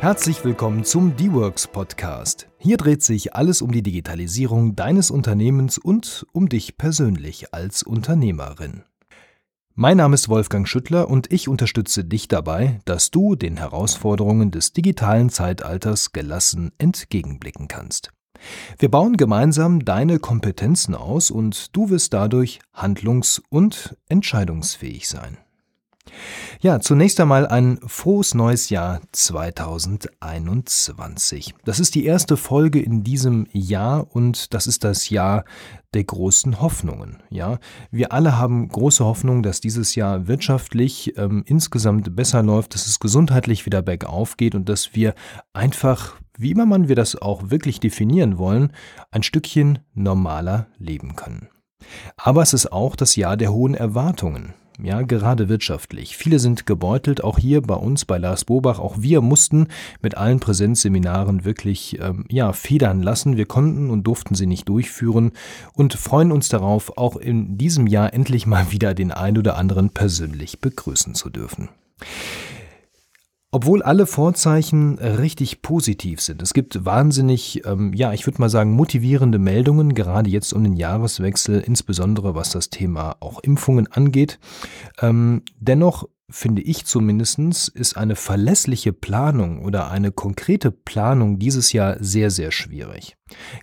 Herzlich willkommen zum D-Works Podcast. Hier dreht sich alles um die Digitalisierung deines Unternehmens und um dich persönlich als Unternehmerin. Mein Name ist Wolfgang Schüttler und ich unterstütze dich dabei, dass du den Herausforderungen des digitalen Zeitalters gelassen entgegenblicken kannst. Wir bauen gemeinsam deine Kompetenzen aus und du wirst dadurch handlungs- und entscheidungsfähig sein. Ja, zunächst einmal ein frohes neues Jahr 2021. Das ist die erste Folge in diesem Jahr und das ist das Jahr der großen Hoffnungen. Ja, wir alle haben große Hoffnung, dass dieses Jahr wirtschaftlich ähm, insgesamt besser läuft, dass es gesundheitlich wieder bergauf geht und dass wir einfach, wie immer man wir das auch wirklich definieren wollen, ein Stückchen normaler leben können. Aber es ist auch das Jahr der hohen Erwartungen ja, gerade wirtschaftlich. Viele sind gebeutelt, auch hier bei uns, bei Lars Bobach. Auch wir mussten mit allen Präsenzseminaren wirklich, ähm, ja, federn lassen. Wir konnten und durften sie nicht durchführen und freuen uns darauf, auch in diesem Jahr endlich mal wieder den ein oder anderen persönlich begrüßen zu dürfen. Obwohl alle Vorzeichen richtig positiv sind. Es gibt wahnsinnig, ähm, ja, ich würde mal sagen, motivierende Meldungen, gerade jetzt um den Jahreswechsel, insbesondere was das Thema auch Impfungen angeht. Ähm, dennoch finde ich zumindestens, ist eine verlässliche Planung oder eine konkrete Planung dieses Jahr sehr, sehr schwierig.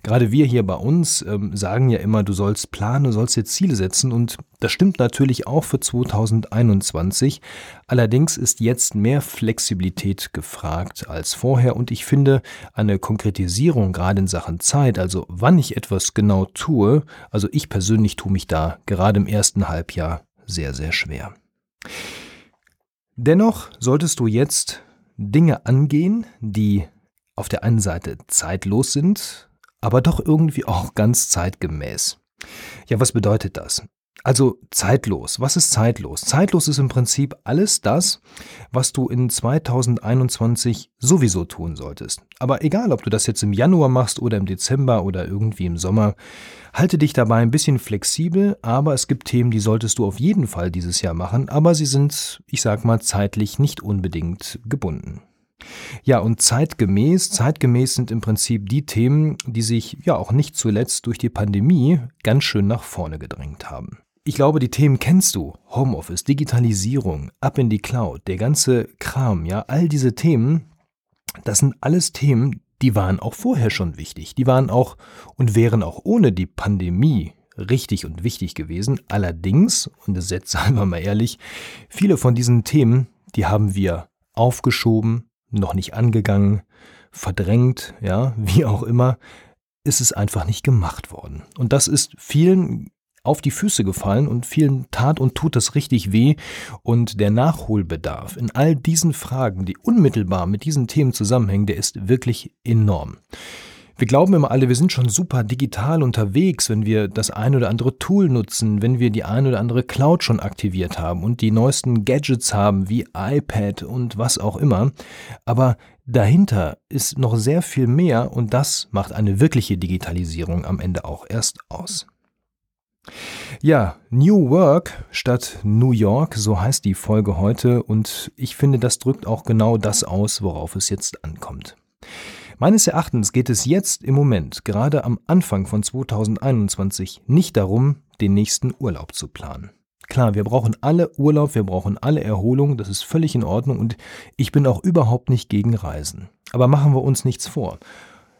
Gerade wir hier bei uns ähm, sagen ja immer, du sollst planen, du sollst dir Ziele setzen und das stimmt natürlich auch für 2021. Allerdings ist jetzt mehr Flexibilität gefragt als vorher und ich finde eine Konkretisierung gerade in Sachen Zeit, also wann ich etwas genau tue, also ich persönlich tue mich da gerade im ersten Halbjahr sehr, sehr schwer. Dennoch solltest du jetzt Dinge angehen, die auf der einen Seite zeitlos sind, aber doch irgendwie auch ganz zeitgemäß. Ja, was bedeutet das? Also zeitlos. Was ist zeitlos? Zeitlos ist im Prinzip alles das, was du in 2021 sowieso tun solltest. Aber egal, ob du das jetzt im Januar machst oder im Dezember oder irgendwie im Sommer, halte dich dabei ein bisschen flexibel, aber es gibt Themen, die solltest du auf jeden Fall dieses Jahr machen, aber sie sind, ich sag mal, zeitlich nicht unbedingt gebunden. Ja, und zeitgemäß, zeitgemäß sind im Prinzip die Themen, die sich ja auch nicht zuletzt durch die Pandemie ganz schön nach vorne gedrängt haben. Ich glaube, die Themen kennst du. Homeoffice, Digitalisierung, ab in die Cloud, der ganze Kram, ja, all diese Themen, das sind alles Themen, die waren auch vorher schon wichtig. Die waren auch und wären auch ohne die Pandemie richtig und wichtig gewesen. Allerdings, und das setzt wir mal ehrlich, viele von diesen Themen, die haben wir aufgeschoben, noch nicht angegangen, verdrängt, ja, wie auch immer, ist es einfach nicht gemacht worden. Und das ist vielen auf die Füße gefallen und vielen tat und tut das richtig weh. Und der Nachholbedarf in all diesen Fragen, die unmittelbar mit diesen Themen zusammenhängen, der ist wirklich enorm. Wir glauben immer alle, wir sind schon super digital unterwegs, wenn wir das ein oder andere Tool nutzen, wenn wir die ein oder andere Cloud schon aktiviert haben und die neuesten Gadgets haben wie iPad und was auch immer. Aber dahinter ist noch sehr viel mehr und das macht eine wirkliche Digitalisierung am Ende auch erst aus. Ja, New Work statt New York, so heißt die Folge heute und ich finde, das drückt auch genau das aus, worauf es jetzt ankommt. Meines Erachtens geht es jetzt im Moment, gerade am Anfang von 2021, nicht darum, den nächsten Urlaub zu planen. Klar, wir brauchen alle Urlaub, wir brauchen alle Erholung, das ist völlig in Ordnung und ich bin auch überhaupt nicht gegen Reisen. Aber machen wir uns nichts vor.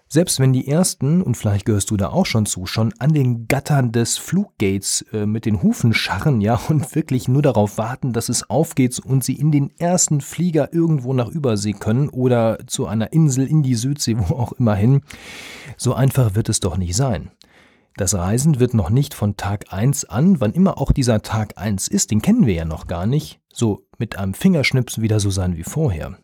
Selbst wenn die ersten, und vielleicht gehörst du da auch schon zu, schon an den Gattern des Fluggates äh, mit den Hufen scharren, ja, und wirklich nur darauf warten, dass es aufgeht und sie in den ersten Flieger irgendwo nach Übersee können oder zu einer Insel in die Südsee, wo auch immer hin, so einfach wird es doch nicht sein. Das Reisen wird noch nicht von Tag 1 an, wann immer auch dieser Tag 1 ist, den kennen wir ja noch gar nicht, so mit einem Fingerschnipsen wieder so sein wie vorher.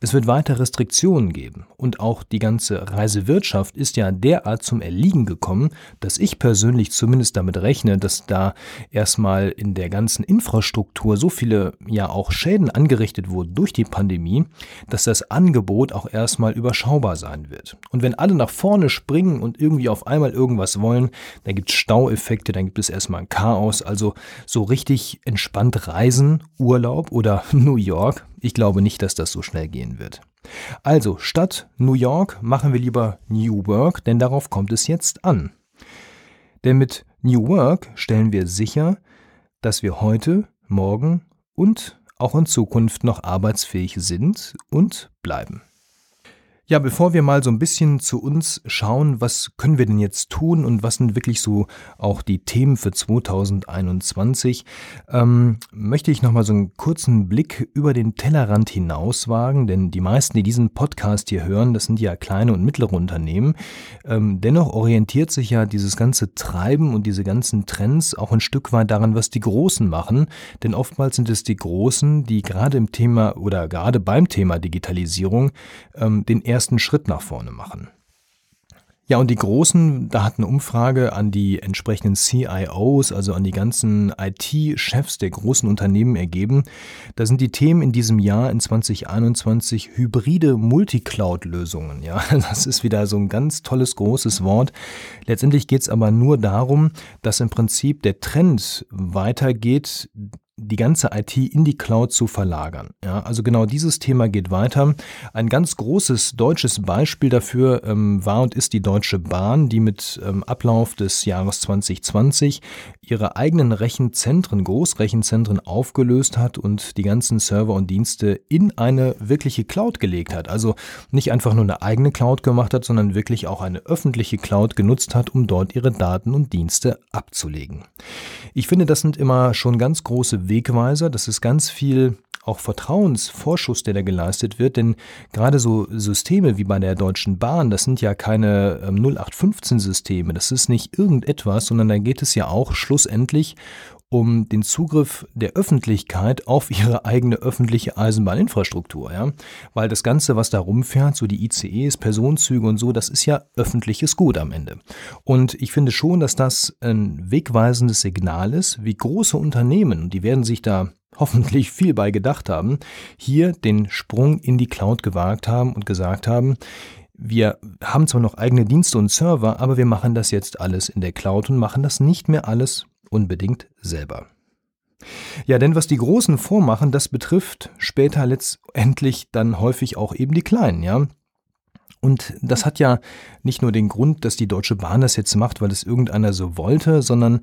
Es wird weiter Restriktionen geben und auch die ganze Reisewirtschaft ist ja derart zum Erliegen gekommen, dass ich persönlich zumindest damit rechne, dass da erstmal in der ganzen Infrastruktur so viele ja auch Schäden angerichtet wurden durch die Pandemie, dass das Angebot auch erstmal überschaubar sein wird. Und wenn alle nach vorne springen und irgendwie auf einmal irgendwas wollen, dann gibt es Staueffekte, dann gibt es erstmal ein Chaos, also so richtig entspannt reisen, Urlaub oder New York ich glaube nicht, dass das so schnell gehen wird. Also statt New York machen wir lieber New Work, denn darauf kommt es jetzt an. Denn mit New Work stellen wir sicher, dass wir heute, morgen und auch in Zukunft noch arbeitsfähig sind und bleiben. Ja, bevor wir mal so ein bisschen zu uns schauen, was können wir denn jetzt tun und was sind wirklich so auch die Themen für 2021, ähm, möchte ich nochmal so einen kurzen Blick über den Tellerrand hinaus wagen, denn die meisten, die diesen Podcast hier hören, das sind ja kleine und mittlere Unternehmen. Ähm, dennoch orientiert sich ja dieses ganze Treiben und diese ganzen Trends auch ein Stück weit daran, was die Großen machen, denn oftmals sind es die Großen, die gerade im Thema oder gerade beim Thema Digitalisierung ähm, den ersten ersten Schritt nach vorne machen. Ja, und die Großen, da hat eine Umfrage an die entsprechenden CIOs, also an die ganzen IT-Chefs der großen Unternehmen ergeben. Da sind die Themen in diesem Jahr in 2021 hybride Multicloud-Lösungen. Ja, das ist wieder so ein ganz tolles, großes Wort. Letztendlich geht es aber nur darum, dass im Prinzip der Trend weitergeht, die ganze IT in die Cloud zu verlagern. Ja, also genau dieses Thema geht weiter. Ein ganz großes deutsches Beispiel dafür ähm, war und ist die Deutsche Bahn, die mit ähm, Ablauf des Jahres 2020 ihre eigenen Rechenzentren, Großrechenzentren aufgelöst hat und die ganzen Server und Dienste in eine wirkliche Cloud gelegt hat. Also nicht einfach nur eine eigene Cloud gemacht hat, sondern wirklich auch eine öffentliche Cloud genutzt hat, um dort ihre Daten und Dienste abzulegen. Ich finde, das sind immer schon ganz große Wegweiser. Das ist ganz viel auch Vertrauensvorschuss, der da geleistet wird, denn gerade so Systeme wie bei der Deutschen Bahn, das sind ja keine 0815-Systeme, das ist nicht irgendetwas, sondern da geht es ja auch schlussendlich um den Zugriff der Öffentlichkeit auf ihre eigene öffentliche Eisenbahninfrastruktur, ja, weil das Ganze, was da rumfährt, so die ICEs, Personenzüge und so, das ist ja öffentliches Gut am Ende. Und ich finde schon, dass das ein wegweisendes Signal ist, wie große Unternehmen, die werden sich da hoffentlich viel bei gedacht haben, hier den Sprung in die Cloud gewagt haben und gesagt haben, wir haben zwar noch eigene Dienste und Server, aber wir machen das jetzt alles in der Cloud und machen das nicht mehr alles unbedingt selber. Ja, denn was die Großen vormachen, das betrifft später letztendlich dann häufig auch eben die Kleinen, ja. Und das hat ja nicht nur den Grund, dass die Deutsche Bahn das jetzt macht, weil es irgendeiner so wollte, sondern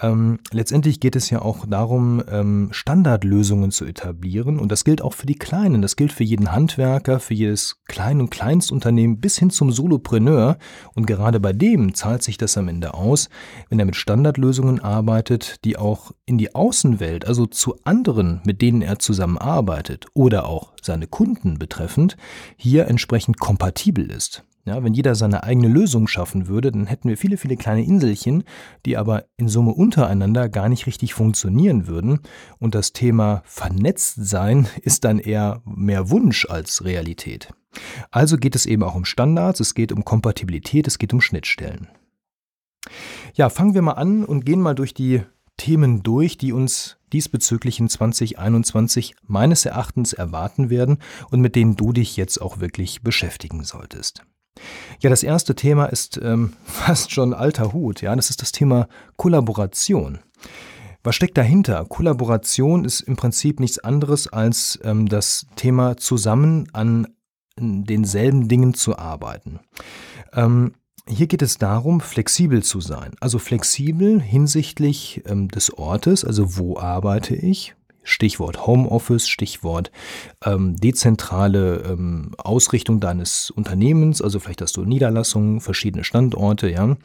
ähm, letztendlich geht es ja auch darum, ähm, Standardlösungen zu etablieren. Und das gilt auch für die Kleinen. Das gilt für jeden Handwerker, für jedes Klein- und Kleinstunternehmen bis hin zum Solopreneur. Und gerade bei dem zahlt sich das am Ende aus, wenn er mit Standardlösungen arbeitet, die auch in die Außenwelt, also zu anderen, mit denen er zusammenarbeitet oder auch seine Kunden betreffend, hier entsprechend kompatibel ist. Ja, wenn jeder seine eigene Lösung schaffen würde, dann hätten wir viele, viele kleine Inselchen, die aber in Summe untereinander gar nicht richtig funktionieren würden. Und das Thema Vernetztsein ist dann eher mehr Wunsch als Realität. Also geht es eben auch um Standards, es geht um Kompatibilität, es geht um Schnittstellen. Ja, fangen wir mal an und gehen mal durch die Themen durch, die uns diesbezüglich in 2021 meines Erachtens erwarten werden und mit denen du dich jetzt auch wirklich beschäftigen solltest. Ja, das erste Thema ist ähm, fast schon alter Hut. Ja, das ist das Thema Kollaboration. Was steckt dahinter? Kollaboration ist im Prinzip nichts anderes als ähm, das Thema zusammen an denselben Dingen zu arbeiten. Ähm, hier geht es darum, flexibel zu sein. Also flexibel hinsichtlich ähm, des Ortes, also wo arbeite ich, Stichwort Homeoffice, Stichwort ähm, dezentrale ähm, Ausrichtung deines Unternehmens, also vielleicht hast du Niederlassungen, verschiedene Standorte, ja,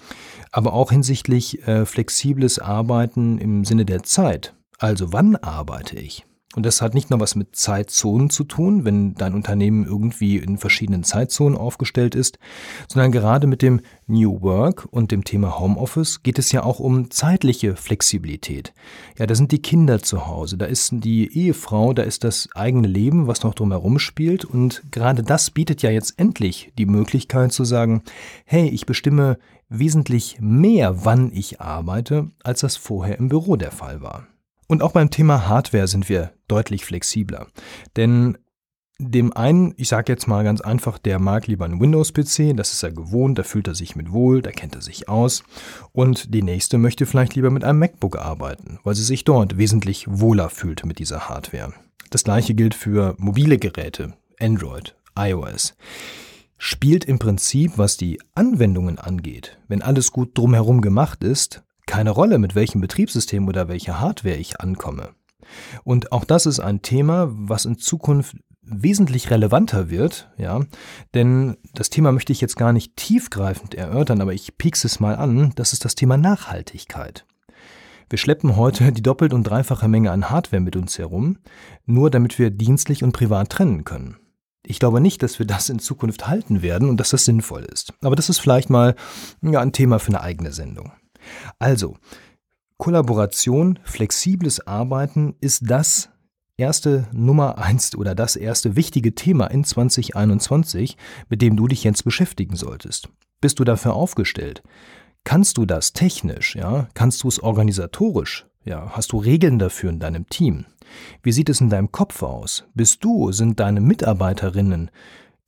aber auch hinsichtlich äh, flexibles Arbeiten im Sinne der Zeit. Also wann arbeite ich? Und das hat nicht nur was mit Zeitzonen zu tun, wenn dein Unternehmen irgendwie in verschiedenen Zeitzonen aufgestellt ist, sondern gerade mit dem New Work und dem Thema Homeoffice geht es ja auch um zeitliche Flexibilität. Ja, da sind die Kinder zu Hause, da ist die Ehefrau, da ist das eigene Leben, was noch drumherum spielt und gerade das bietet ja jetzt endlich die Möglichkeit zu sagen, hey, ich bestimme wesentlich mehr, wann ich arbeite, als das vorher im Büro der Fall war. Und auch beim Thema Hardware sind wir deutlich flexibler. Denn dem einen, ich sage jetzt mal ganz einfach, der mag lieber einen Windows-PC, das ist er gewohnt, da fühlt er sich mit wohl, da kennt er sich aus. Und die nächste möchte vielleicht lieber mit einem MacBook arbeiten, weil sie sich dort wesentlich wohler fühlt mit dieser Hardware. Das gleiche gilt für mobile Geräte, Android, iOS, spielt im Prinzip, was die Anwendungen angeht, wenn alles gut drumherum gemacht ist, keine Rolle, mit welchem Betriebssystem oder welcher Hardware ich ankomme. Und auch das ist ein Thema, was in Zukunft wesentlich relevanter wird, ja, denn das Thema möchte ich jetzt gar nicht tiefgreifend erörtern, aber ich piekse es mal an, das ist das Thema Nachhaltigkeit. Wir schleppen heute die doppelt und dreifache Menge an Hardware mit uns herum, nur damit wir dienstlich und privat trennen können. Ich glaube nicht, dass wir das in Zukunft halten werden und dass das sinnvoll ist. Aber das ist vielleicht mal ja, ein Thema für eine eigene Sendung. Also, Kollaboration, flexibles Arbeiten ist das erste Nummer eins oder das erste wichtige Thema in 2021, mit dem du dich jetzt beschäftigen solltest. Bist du dafür aufgestellt? Kannst du das technisch, ja? Kannst du es organisatorisch? Ja, hast du Regeln dafür in deinem Team? Wie sieht es in deinem Kopf aus? Bist du, sind deine Mitarbeiterinnen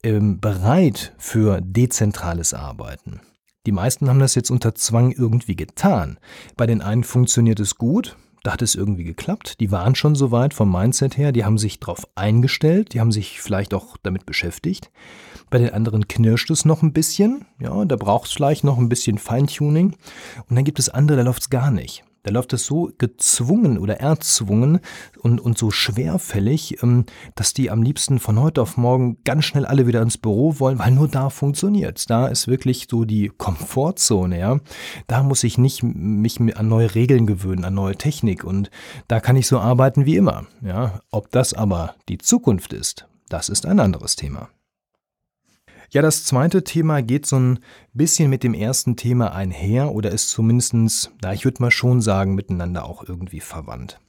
ähm, bereit für dezentrales Arbeiten? Die meisten haben das jetzt unter Zwang irgendwie getan. Bei den einen funktioniert es gut, da hat es irgendwie geklappt. Die waren schon so weit vom Mindset her, die haben sich darauf eingestellt, die haben sich vielleicht auch damit beschäftigt. Bei den anderen knirscht es noch ein bisschen, ja, da braucht es vielleicht noch ein bisschen Feintuning. Und dann gibt es andere, da läuft es gar nicht. Da läuft es so gezwungen oder erzwungen und, und so schwerfällig, ähm, dass die am liebsten von heute auf morgen ganz schnell alle wieder ins Büro wollen, weil nur da funktioniert Da ist wirklich so die Komfortzone, ja. Da muss ich nicht mich an neue Regeln gewöhnen, an neue Technik und da kann ich so arbeiten wie immer, ja. Ob das aber die Zukunft ist, das ist ein anderes Thema. Ja, das zweite Thema geht so ein bisschen mit dem ersten Thema einher oder ist zumindestens, na, ich würde mal schon sagen, miteinander auch irgendwie verwandt.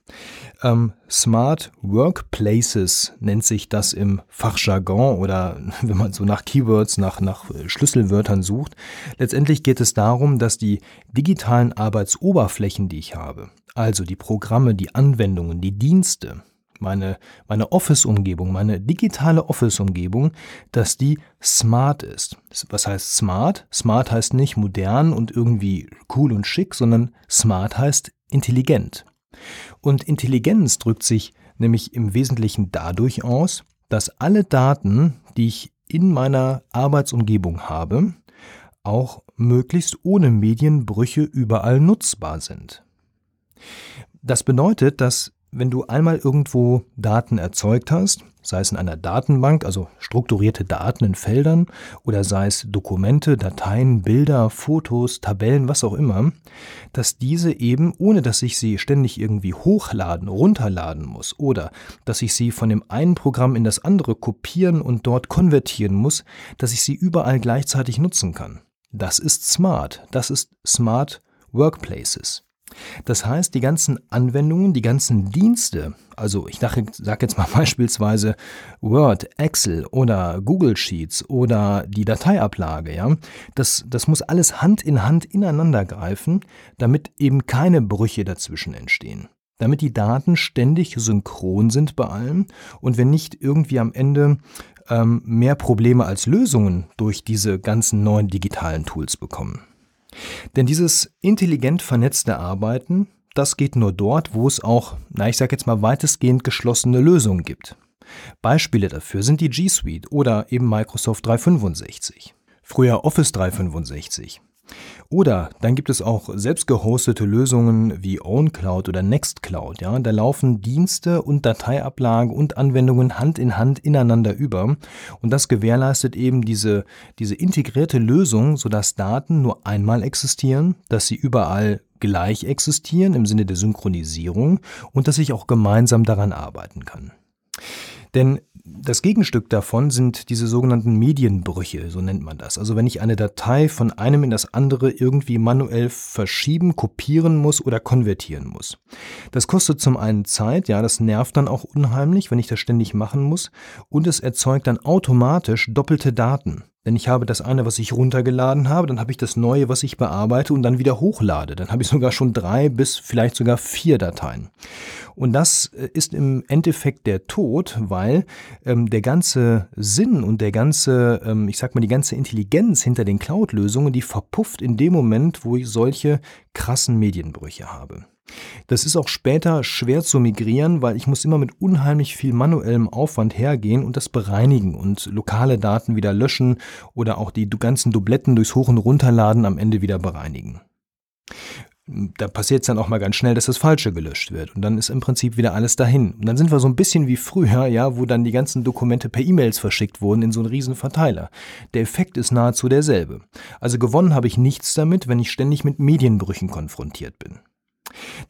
Ähm, Smart Workplaces nennt sich das im Fachjargon oder wenn man so nach Keywords, nach, nach Schlüsselwörtern sucht. Letztendlich geht es darum, dass die digitalen Arbeitsoberflächen, die ich habe, also die Programme, die Anwendungen, die Dienste, meine, meine Office-Umgebung, meine digitale Office-Umgebung, dass die smart ist. Was heißt smart? Smart heißt nicht modern und irgendwie cool und schick, sondern smart heißt intelligent. Und Intelligenz drückt sich nämlich im Wesentlichen dadurch aus, dass alle Daten, die ich in meiner Arbeitsumgebung habe, auch möglichst ohne Medienbrüche überall nutzbar sind. Das bedeutet, dass wenn du einmal irgendwo Daten erzeugt hast, sei es in einer Datenbank, also strukturierte Daten in Feldern, oder sei es Dokumente, Dateien, Bilder, Fotos, Tabellen, was auch immer, dass diese eben, ohne dass ich sie ständig irgendwie hochladen, runterladen muss, oder dass ich sie von dem einen Programm in das andere kopieren und dort konvertieren muss, dass ich sie überall gleichzeitig nutzen kann. Das ist smart. Das ist Smart Workplaces. Das heißt, die ganzen Anwendungen, die ganzen Dienste, also ich sage sag jetzt mal beispielsweise Word, Excel oder Google Sheets oder die Dateiablage, ja, das, das muss alles Hand in Hand ineinander greifen, damit eben keine Brüche dazwischen entstehen. Damit die Daten ständig synchron sind bei allem und wenn nicht irgendwie am Ende ähm, mehr Probleme als Lösungen durch diese ganzen neuen digitalen Tools bekommen. Denn dieses intelligent vernetzte Arbeiten, das geht nur dort, wo es auch, na ich sag jetzt mal weitestgehend geschlossene Lösungen gibt. Beispiele dafür sind die G Suite oder eben Microsoft 365. Früher Office 365. Oder dann gibt es auch selbst gehostete Lösungen wie OwnCloud oder Nextcloud. Ja? Da laufen Dienste und Dateiablagen und Anwendungen Hand in Hand ineinander über. Und das gewährleistet eben diese, diese integrierte Lösung, sodass Daten nur einmal existieren, dass sie überall gleich existieren im Sinne der Synchronisierung und dass ich auch gemeinsam daran arbeiten kann. Denn das Gegenstück davon sind diese sogenannten Medienbrüche, so nennt man das. Also wenn ich eine Datei von einem in das andere irgendwie manuell verschieben, kopieren muss oder konvertieren muss. Das kostet zum einen Zeit, ja, das nervt dann auch unheimlich, wenn ich das ständig machen muss, und es erzeugt dann automatisch doppelte Daten. Denn ich habe das eine, was ich runtergeladen habe, dann habe ich das neue, was ich bearbeite und dann wieder hochlade. Dann habe ich sogar schon drei bis vielleicht sogar vier Dateien. Und das äh, ist im Endeffekt der Tod, weil ähm, der ganze Sinn und der ganze, ähm, ich sag mal, die ganze Intelligenz hinter den Cloud-Lösungen, die verpufft in dem Moment, wo ich solche krassen Medienbrüche habe. Das ist auch später schwer zu migrieren, weil ich muss immer mit unheimlich viel manuellem Aufwand hergehen und das bereinigen und lokale Daten wieder löschen oder auch die ganzen Dubletten durchs Hoch- und Runterladen am Ende wieder bereinigen. Da passiert es dann auch mal ganz schnell, dass das Falsche gelöscht wird. Und dann ist im Prinzip wieder alles dahin. Und dann sind wir so ein bisschen wie früher, ja, wo dann die ganzen Dokumente per E-Mails verschickt wurden in so einen riesen Verteiler. Der Effekt ist nahezu derselbe. Also gewonnen habe ich nichts damit, wenn ich ständig mit Medienbrüchen konfrontiert bin.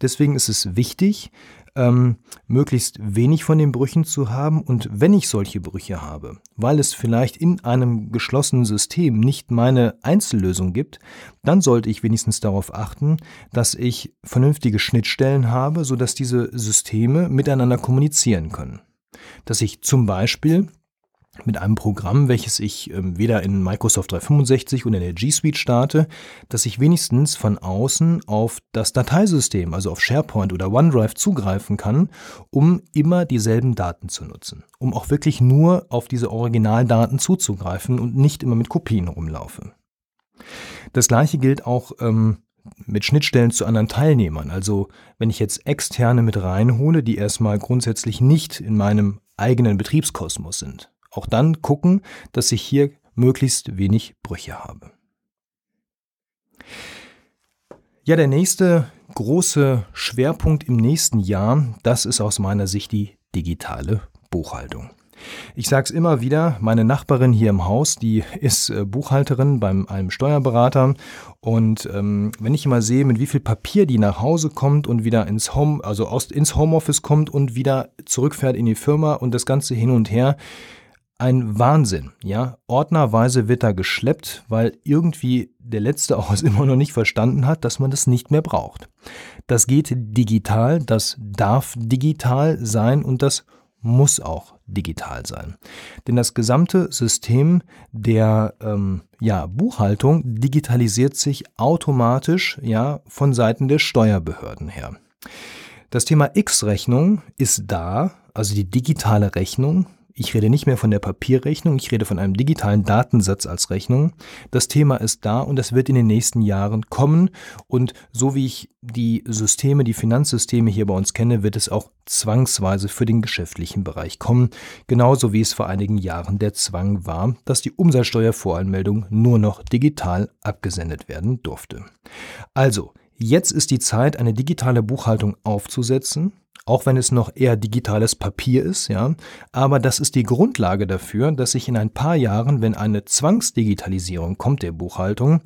Deswegen ist es wichtig, ähm, möglichst wenig von den Brüchen zu haben und wenn ich solche Brüche habe, weil es vielleicht in einem geschlossenen System nicht meine Einzellösung gibt, dann sollte ich wenigstens darauf achten, dass ich vernünftige Schnittstellen habe, sodass diese Systeme miteinander kommunizieren können. Dass ich zum Beispiel mit einem Programm, welches ich äh, weder in Microsoft 365 oder in der G Suite starte, dass ich wenigstens von außen auf das Dateisystem, also auf SharePoint oder OneDrive zugreifen kann, um immer dieselben Daten zu nutzen, um auch wirklich nur auf diese Originaldaten zuzugreifen und nicht immer mit Kopien rumlaufe. Das gleiche gilt auch ähm, mit Schnittstellen zu anderen Teilnehmern. Also wenn ich jetzt externe mit reinhole, die erstmal grundsätzlich nicht in meinem eigenen Betriebskosmos sind auch dann gucken, dass ich hier möglichst wenig Brüche habe. Ja, der nächste große Schwerpunkt im nächsten Jahr, das ist aus meiner Sicht die digitale Buchhaltung. Ich sage es immer wieder, meine Nachbarin hier im Haus, die ist äh, Buchhalterin beim einem Steuerberater und ähm, wenn ich immer sehe, mit wie viel Papier die nach Hause kommt und wieder ins Home, also aus, ins Homeoffice kommt und wieder zurückfährt in die Firma und das Ganze hin und her, ein Wahnsinn, ja. Ordnerweise wird da geschleppt, weil irgendwie der letzte auch es immer noch nicht verstanden hat, dass man das nicht mehr braucht. Das geht digital, das darf digital sein und das muss auch digital sein. Denn das gesamte System der ähm, ja, Buchhaltung digitalisiert sich automatisch ja, von Seiten der Steuerbehörden her. Das Thema X-Rechnung ist da, also die digitale Rechnung, ich rede nicht mehr von der Papierrechnung, ich rede von einem digitalen Datensatz als Rechnung. Das Thema ist da und das wird in den nächsten Jahren kommen. Und so wie ich die Systeme, die Finanzsysteme hier bei uns kenne, wird es auch zwangsweise für den geschäftlichen Bereich kommen. Genauso wie es vor einigen Jahren der Zwang war, dass die Umsatzsteuervoranmeldung nur noch digital abgesendet werden durfte. Also, jetzt ist die Zeit, eine digitale Buchhaltung aufzusetzen auch wenn es noch eher digitales Papier ist, ja. Aber das ist die Grundlage dafür, dass ich in ein paar Jahren, wenn eine Zwangsdigitalisierung kommt der Buchhaltung,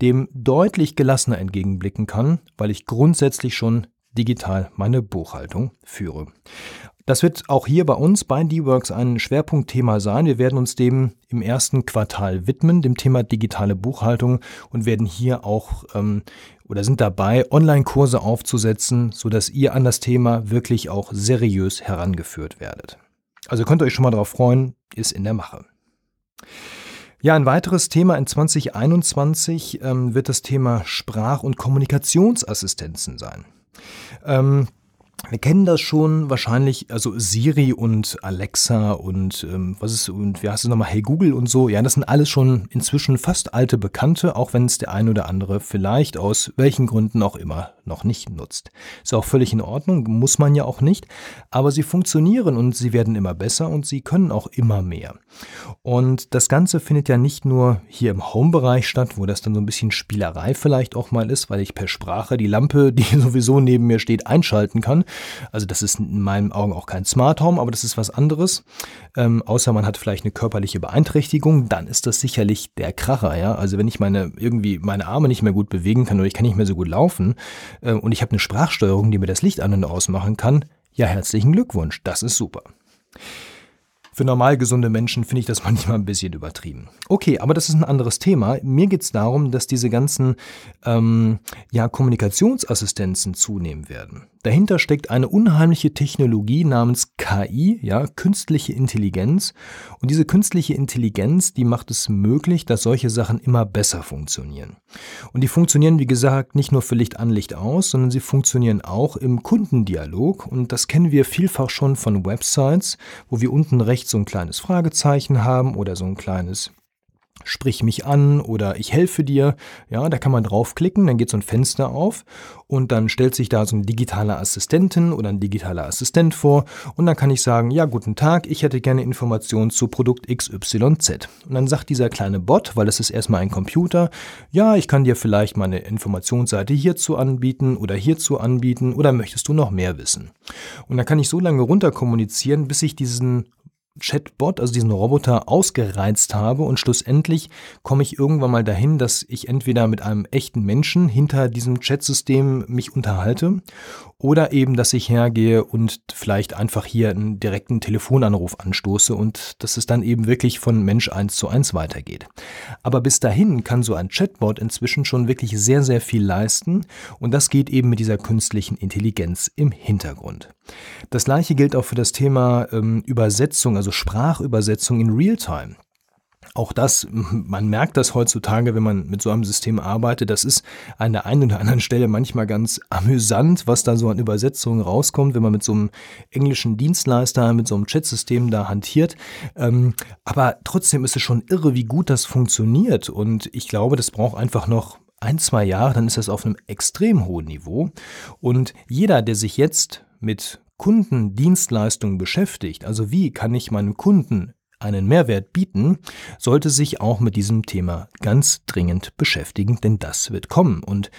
dem deutlich gelassener entgegenblicken kann, weil ich grundsätzlich schon digital meine Buchhaltung führe. Das wird auch hier bei uns bei D-Works ein Schwerpunktthema sein. Wir werden uns dem im ersten Quartal widmen, dem Thema digitale Buchhaltung und werden hier auch ähm, oder sind dabei, Online-Kurse aufzusetzen, sodass ihr an das Thema wirklich auch seriös herangeführt werdet. Also könnt ihr euch schon mal darauf freuen, ist in der Mache. Ja, ein weiteres Thema in 2021 ähm, wird das Thema Sprach- und Kommunikationsassistenzen sein. Ähm, wir kennen das schon wahrscheinlich, also Siri und Alexa und ähm, was ist, und wie heißt es nochmal, Hey Google und so, ja, das sind alles schon inzwischen fast alte Bekannte, auch wenn es der ein oder andere vielleicht aus welchen Gründen auch immer noch nicht nutzt. Ist auch völlig in Ordnung, muss man ja auch nicht, aber sie funktionieren und sie werden immer besser und sie können auch immer mehr. Und das Ganze findet ja nicht nur hier im Home-Bereich statt, wo das dann so ein bisschen Spielerei vielleicht auch mal ist, weil ich per Sprache die Lampe, die sowieso neben mir steht, einschalten kann. Also das ist in meinen Augen auch kein Smart Home, aber das ist was anderes. Ähm, außer man hat vielleicht eine körperliche Beeinträchtigung, dann ist das sicherlich der Kracher, ja. Also wenn ich meine irgendwie meine Arme nicht mehr gut bewegen kann oder ich kann nicht mehr so gut laufen äh, und ich habe eine Sprachsteuerung, die mir das Licht an und ausmachen kann, ja herzlichen Glückwunsch, das ist super. Für normal gesunde Menschen finde ich das manchmal ein bisschen übertrieben. Okay, aber das ist ein anderes Thema. Mir geht es darum, dass diese ganzen ähm, ja, Kommunikationsassistenzen zunehmen werden. Dahinter steckt eine unheimliche Technologie namens KI, ja, künstliche Intelligenz. Und diese künstliche Intelligenz, die macht es möglich, dass solche Sachen immer besser funktionieren. Und die funktionieren, wie gesagt, nicht nur für Licht an, Licht aus, sondern sie funktionieren auch im Kundendialog. Und das kennen wir vielfach schon von Websites, wo wir unten rechts so ein kleines Fragezeichen haben oder so ein kleines sprich mich an oder ich helfe dir. Ja, da kann man draufklicken, dann geht so ein Fenster auf und dann stellt sich da so ein digitaler Assistentin oder ein digitaler Assistent vor und dann kann ich sagen, ja, guten Tag, ich hätte gerne Informationen zu Produkt XYZ. Und dann sagt dieser kleine Bot, weil es ist erstmal ein Computer, ja, ich kann dir vielleicht meine Informationsseite hierzu anbieten oder hierzu anbieten oder möchtest du noch mehr wissen? Und dann kann ich so lange runter kommunizieren, bis ich diesen Chatbot, also diesen Roboter, ausgereizt habe und schlussendlich komme ich irgendwann mal dahin, dass ich entweder mit einem echten Menschen hinter diesem Chatsystem mich unterhalte oder eben, dass ich hergehe und vielleicht einfach hier einen direkten Telefonanruf anstoße und dass es dann eben wirklich von Mensch eins zu eins weitergeht. Aber bis dahin kann so ein Chatbot inzwischen schon wirklich sehr, sehr viel leisten und das geht eben mit dieser künstlichen Intelligenz im Hintergrund. Das gleiche gilt auch für das Thema ähm, Übersetzung, also Sprachübersetzung in Realtime. Auch das, man merkt das heutzutage, wenn man mit so einem System arbeitet, das ist an der einen oder anderen Stelle manchmal ganz amüsant, was da so an Übersetzungen rauskommt, wenn man mit so einem englischen Dienstleister, mit so einem Chatsystem da hantiert. Ähm, aber trotzdem ist es schon irre, wie gut das funktioniert. Und ich glaube, das braucht einfach noch ein, zwei Jahre, dann ist das auf einem extrem hohen Niveau. Und jeder, der sich jetzt mit Kundendienstleistungen beschäftigt, also wie kann ich meinem Kunden einen Mehrwert bieten, sollte sich auch mit diesem Thema ganz dringend beschäftigen, denn das wird kommen. Und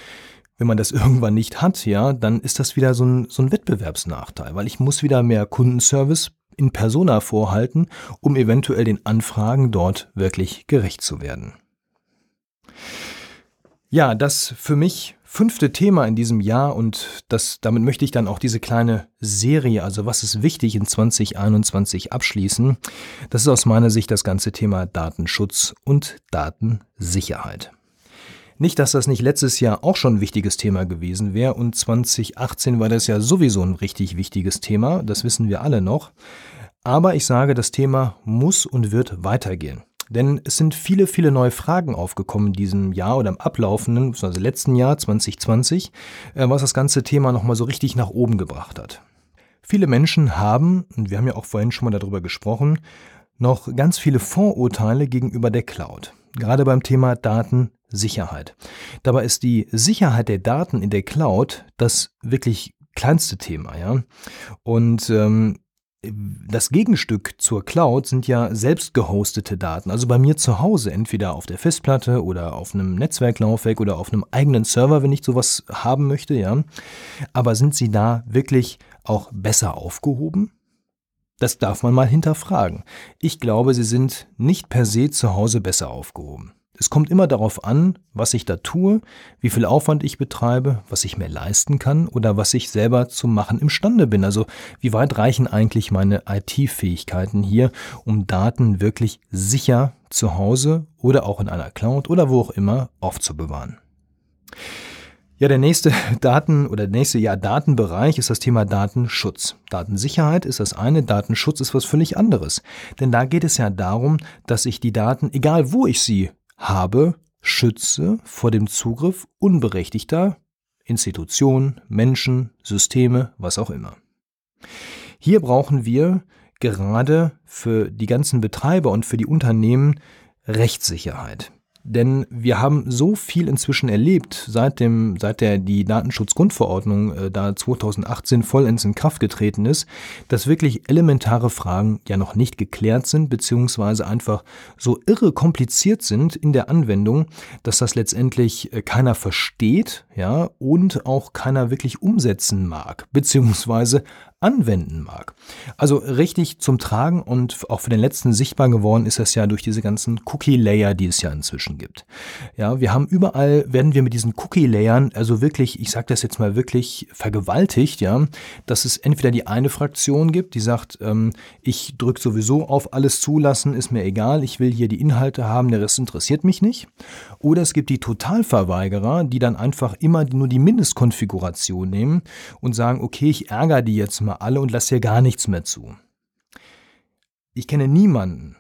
wenn man das irgendwann nicht hat, ja, dann ist das wieder so ein, so ein Wettbewerbsnachteil, weil ich muss wieder mehr Kundenservice in Persona vorhalten, um eventuell den Anfragen dort wirklich gerecht zu werden. Ja, das für mich fünfte Thema in diesem Jahr und das, damit möchte ich dann auch diese kleine Serie, also was ist wichtig in 2021 abschließen. Das ist aus meiner Sicht das ganze Thema Datenschutz und Datensicherheit. Nicht, dass das nicht letztes Jahr auch schon ein wichtiges Thema gewesen wäre und 2018 war das ja sowieso ein richtig wichtiges Thema, das wissen wir alle noch. Aber ich sage, das Thema muss und wird weitergehen. Denn es sind viele, viele neue Fragen aufgekommen in diesem Jahr oder im ablaufenden, also letzten Jahr 2020, äh, was das ganze Thema nochmal so richtig nach oben gebracht hat. Viele Menschen haben, und wir haben ja auch vorhin schon mal darüber gesprochen, noch ganz viele Vorurteile gegenüber der Cloud. Gerade beim Thema Datensicherheit. Dabei ist die Sicherheit der Daten in der Cloud das wirklich kleinste Thema, ja. Und ähm, das Gegenstück zur Cloud sind ja selbst gehostete Daten. Also bei mir zu Hause, entweder auf der Festplatte oder auf einem Netzwerklaufwerk oder auf einem eigenen Server, wenn ich sowas haben möchte, ja. Aber sind sie da wirklich auch besser aufgehoben? Das darf man mal hinterfragen. Ich glaube, sie sind nicht per se zu Hause besser aufgehoben. Es kommt immer darauf an, was ich da tue, wie viel Aufwand ich betreibe, was ich mir leisten kann oder was ich selber zu machen imstande bin. Also wie weit reichen eigentlich meine IT-Fähigkeiten hier, um Daten wirklich sicher zu Hause oder auch in einer Cloud oder wo auch immer aufzubewahren. Ja, der nächste Daten oder der nächste ja, Datenbereich ist das Thema Datenschutz. Datensicherheit ist das eine, Datenschutz ist was völlig anderes. Denn da geht es ja darum, dass ich die Daten, egal wo ich sie habe, schütze vor dem Zugriff unberechtigter Institutionen, Menschen, Systeme, was auch immer. Hier brauchen wir gerade für die ganzen Betreiber und für die Unternehmen Rechtssicherheit. Denn wir haben so viel inzwischen erlebt, seit, dem, seit der die Datenschutzgrundverordnung äh, da 2018 vollends in Kraft getreten ist, dass wirklich elementare Fragen ja noch nicht geklärt sind, beziehungsweise einfach so irre kompliziert sind in der Anwendung, dass das letztendlich äh, keiner versteht, ja, und auch keiner wirklich umsetzen mag, beziehungsweise anwenden mag. Also richtig zum Tragen und auch für den letzten sichtbar geworden ist das ja durch diese ganzen Cookie-Layer, die es ja inzwischen gibt. Ja, wir haben überall, werden wir mit diesen Cookie-Layern, also wirklich, ich sage das jetzt mal wirklich vergewaltigt, ja, dass es entweder die eine Fraktion gibt, die sagt, ähm, ich drücke sowieso auf alles zulassen, ist mir egal, ich will hier die Inhalte haben, der Rest interessiert mich nicht. Oder es gibt die Totalverweigerer, die dann einfach immer nur die Mindestkonfiguration nehmen und sagen, okay, ich ärgere die jetzt mal mal alle und lass hier gar nichts mehr zu. Ich kenne niemanden,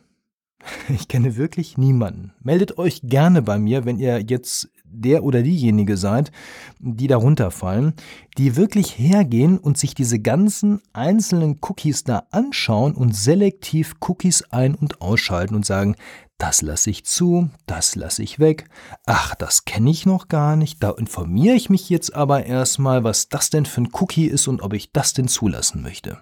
ich kenne wirklich niemanden. Meldet euch gerne bei mir, wenn ihr jetzt der oder diejenige seid, die darunter fallen, die wirklich hergehen und sich diese ganzen einzelnen Cookies da anschauen und selektiv Cookies ein- und ausschalten und sagen, das lasse ich zu, das lasse ich weg, ach, das kenne ich noch gar nicht, da informiere ich mich jetzt aber erstmal, was das denn für ein Cookie ist und ob ich das denn zulassen möchte.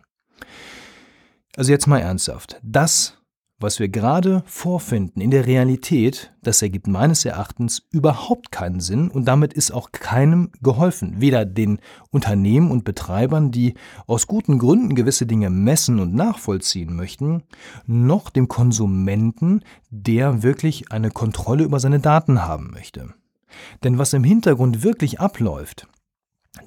Also jetzt mal ernsthaft, das was wir gerade vorfinden in der Realität, das ergibt meines Erachtens überhaupt keinen Sinn und damit ist auch keinem geholfen. Weder den Unternehmen und Betreibern, die aus guten Gründen gewisse Dinge messen und nachvollziehen möchten, noch dem Konsumenten, der wirklich eine Kontrolle über seine Daten haben möchte. Denn was im Hintergrund wirklich abläuft,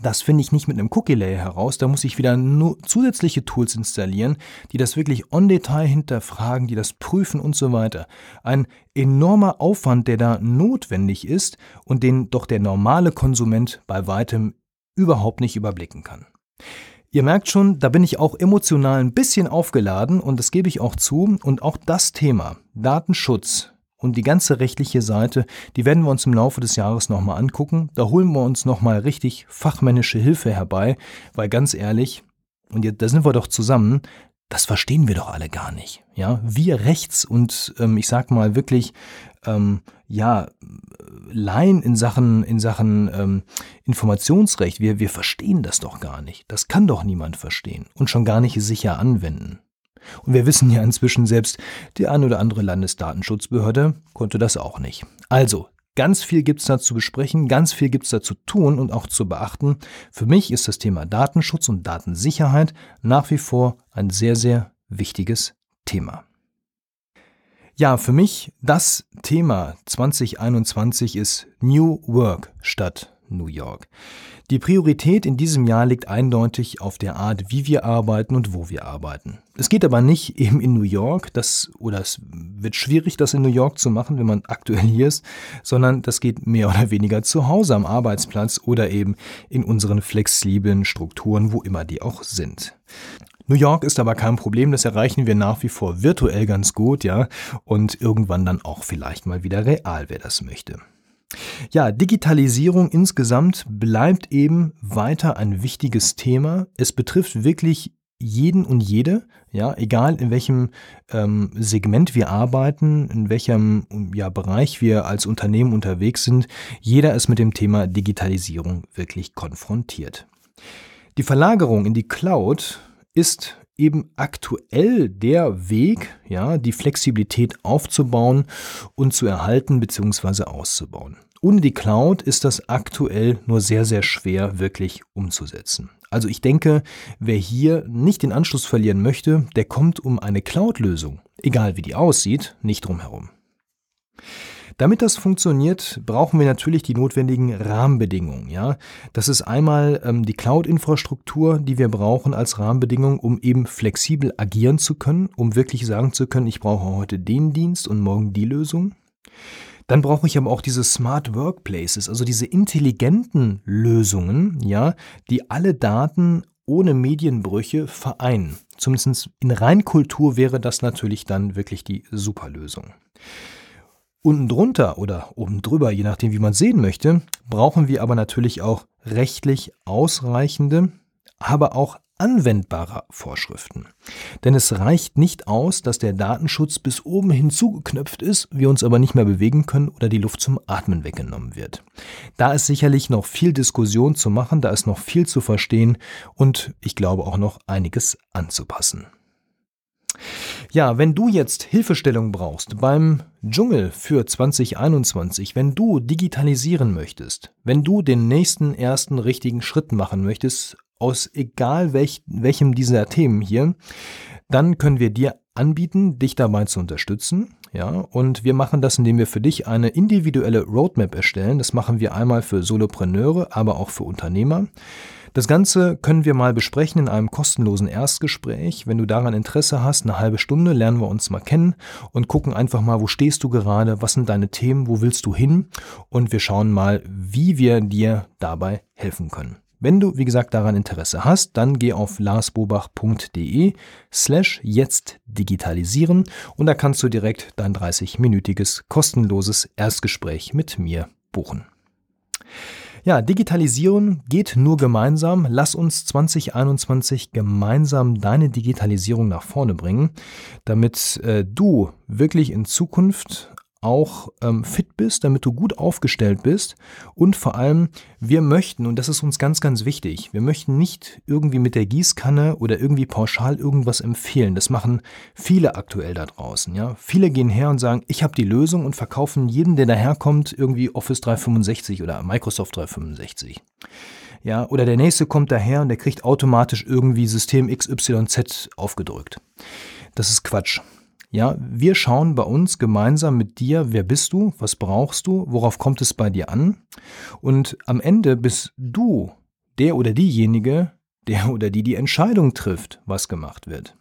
das finde ich nicht mit einem Cookie-Layer heraus. Da muss ich wieder nur zusätzliche Tools installieren, die das wirklich on Detail hinterfragen, die das prüfen und so weiter. Ein enormer Aufwand, der da notwendig ist und den doch der normale Konsument bei weitem überhaupt nicht überblicken kann. Ihr merkt schon, da bin ich auch emotional ein bisschen aufgeladen und das gebe ich auch zu. Und auch das Thema Datenschutz und die ganze rechtliche Seite, die werden wir uns im Laufe des Jahres nochmal angucken. Da holen wir uns nochmal richtig fachmännische Hilfe herbei, weil ganz ehrlich, und da sind wir doch zusammen, das verstehen wir doch alle gar nicht. Ja, wir rechts und ähm, ich sag mal wirklich, ähm, ja, Laien in Sachen, in Sachen ähm, Informationsrecht, wir, wir verstehen das doch gar nicht. Das kann doch niemand verstehen und schon gar nicht sicher anwenden. Und wir wissen ja inzwischen selbst, die ein oder andere Landesdatenschutzbehörde konnte das auch nicht. Also, ganz viel gibt es da zu besprechen, ganz viel gibt es da zu tun und auch zu beachten. Für mich ist das Thema Datenschutz und Datensicherheit nach wie vor ein sehr, sehr wichtiges Thema. Ja, für mich das Thema 2021 ist New Work statt New York. Die Priorität in diesem Jahr liegt eindeutig auf der Art, wie wir arbeiten und wo wir arbeiten. Es geht aber nicht eben in New York, das, oder es wird schwierig, das in New York zu machen, wenn man aktuell hier ist, sondern das geht mehr oder weniger zu Hause am Arbeitsplatz oder eben in unseren flexiblen Strukturen, wo immer die auch sind. New York ist aber kein Problem, das erreichen wir nach wie vor virtuell ganz gut, ja, und irgendwann dann auch vielleicht mal wieder real, wer das möchte. Ja, Digitalisierung insgesamt bleibt eben weiter ein wichtiges Thema. Es betrifft wirklich jeden und jede, ja, egal in welchem ähm, Segment wir arbeiten, in welchem ja, Bereich wir als Unternehmen unterwegs sind, jeder ist mit dem Thema Digitalisierung wirklich konfrontiert. Die Verlagerung in die Cloud ist eben aktuell der Weg, ja, die Flexibilität aufzubauen und zu erhalten bzw. auszubauen. Ohne die Cloud ist das aktuell nur sehr, sehr schwer wirklich umzusetzen. Also ich denke, wer hier nicht den Anschluss verlieren möchte, der kommt um eine Cloud-Lösung, egal wie die aussieht, nicht drum herum. Damit das funktioniert, brauchen wir natürlich die notwendigen Rahmenbedingungen. Ja? Das ist einmal ähm, die Cloud-Infrastruktur, die wir brauchen als Rahmenbedingung, um eben flexibel agieren zu können, um wirklich sagen zu können, ich brauche heute den Dienst und morgen die Lösung. Dann brauche ich aber auch diese Smart Workplaces, also diese intelligenten Lösungen, ja, die alle Daten ohne Medienbrüche vereinen. Zumindest in Reinkultur wäre das natürlich dann wirklich die Superlösung. Unten drunter oder oben drüber, je nachdem, wie man sehen möchte, brauchen wir aber natürlich auch rechtlich ausreichende, aber auch anwendbare Vorschriften. Denn es reicht nicht aus, dass der Datenschutz bis oben hin zugeknöpft ist, wir uns aber nicht mehr bewegen können oder die Luft zum Atmen weggenommen wird. Da ist sicherlich noch viel Diskussion zu machen, da ist noch viel zu verstehen und ich glaube auch noch einiges anzupassen. Ja, wenn du jetzt Hilfestellung brauchst beim Dschungel für 2021, wenn du digitalisieren möchtest, wenn du den nächsten ersten richtigen Schritt machen möchtest, aus egal welch, welchem dieser Themen hier, dann können wir dir anbieten, dich dabei zu unterstützen. Ja, und wir machen das, indem wir für dich eine individuelle Roadmap erstellen. Das machen wir einmal für Solopreneure, aber auch für Unternehmer. Das Ganze können wir mal besprechen in einem kostenlosen Erstgespräch. Wenn du daran Interesse hast, eine halbe Stunde lernen wir uns mal kennen und gucken einfach mal, wo stehst du gerade, was sind deine Themen, wo willst du hin und wir schauen mal, wie wir dir dabei helfen können. Wenn du, wie gesagt, daran Interesse hast, dann geh auf larsbobach.de slash jetzt digitalisieren und da kannst du direkt dein 30-minütiges kostenloses Erstgespräch mit mir buchen. Ja, Digitalisierung geht nur gemeinsam. Lass uns 2021 gemeinsam deine Digitalisierung nach vorne bringen, damit äh, du wirklich in Zukunft auch ähm, fit bist, damit du gut aufgestellt bist. Und vor allem, wir möchten, und das ist uns ganz, ganz wichtig, wir möchten nicht irgendwie mit der Gießkanne oder irgendwie pauschal irgendwas empfehlen. Das machen viele aktuell da draußen. Ja? Viele gehen her und sagen, ich habe die Lösung und verkaufen jeden, der daherkommt, irgendwie Office 365 oder Microsoft 365. Ja, oder der nächste kommt daher und der kriegt automatisch irgendwie System XYZ aufgedrückt. Das ist Quatsch. Ja, wir schauen bei uns gemeinsam mit dir, wer bist du, was brauchst du, worauf kommt es bei dir an? Und am Ende bist du der oder diejenige, der oder die die Entscheidung trifft, was gemacht wird.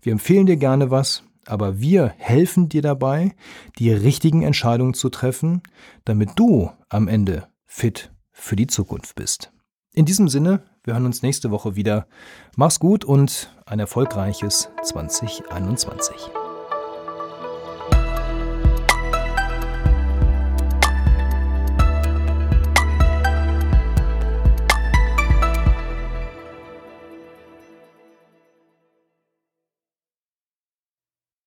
Wir empfehlen dir gerne was, aber wir helfen dir dabei, die richtigen Entscheidungen zu treffen, damit du am Ende fit für die Zukunft bist. In diesem Sinne, wir hören uns nächste Woche wieder. Mach's gut und ein erfolgreiches 2021.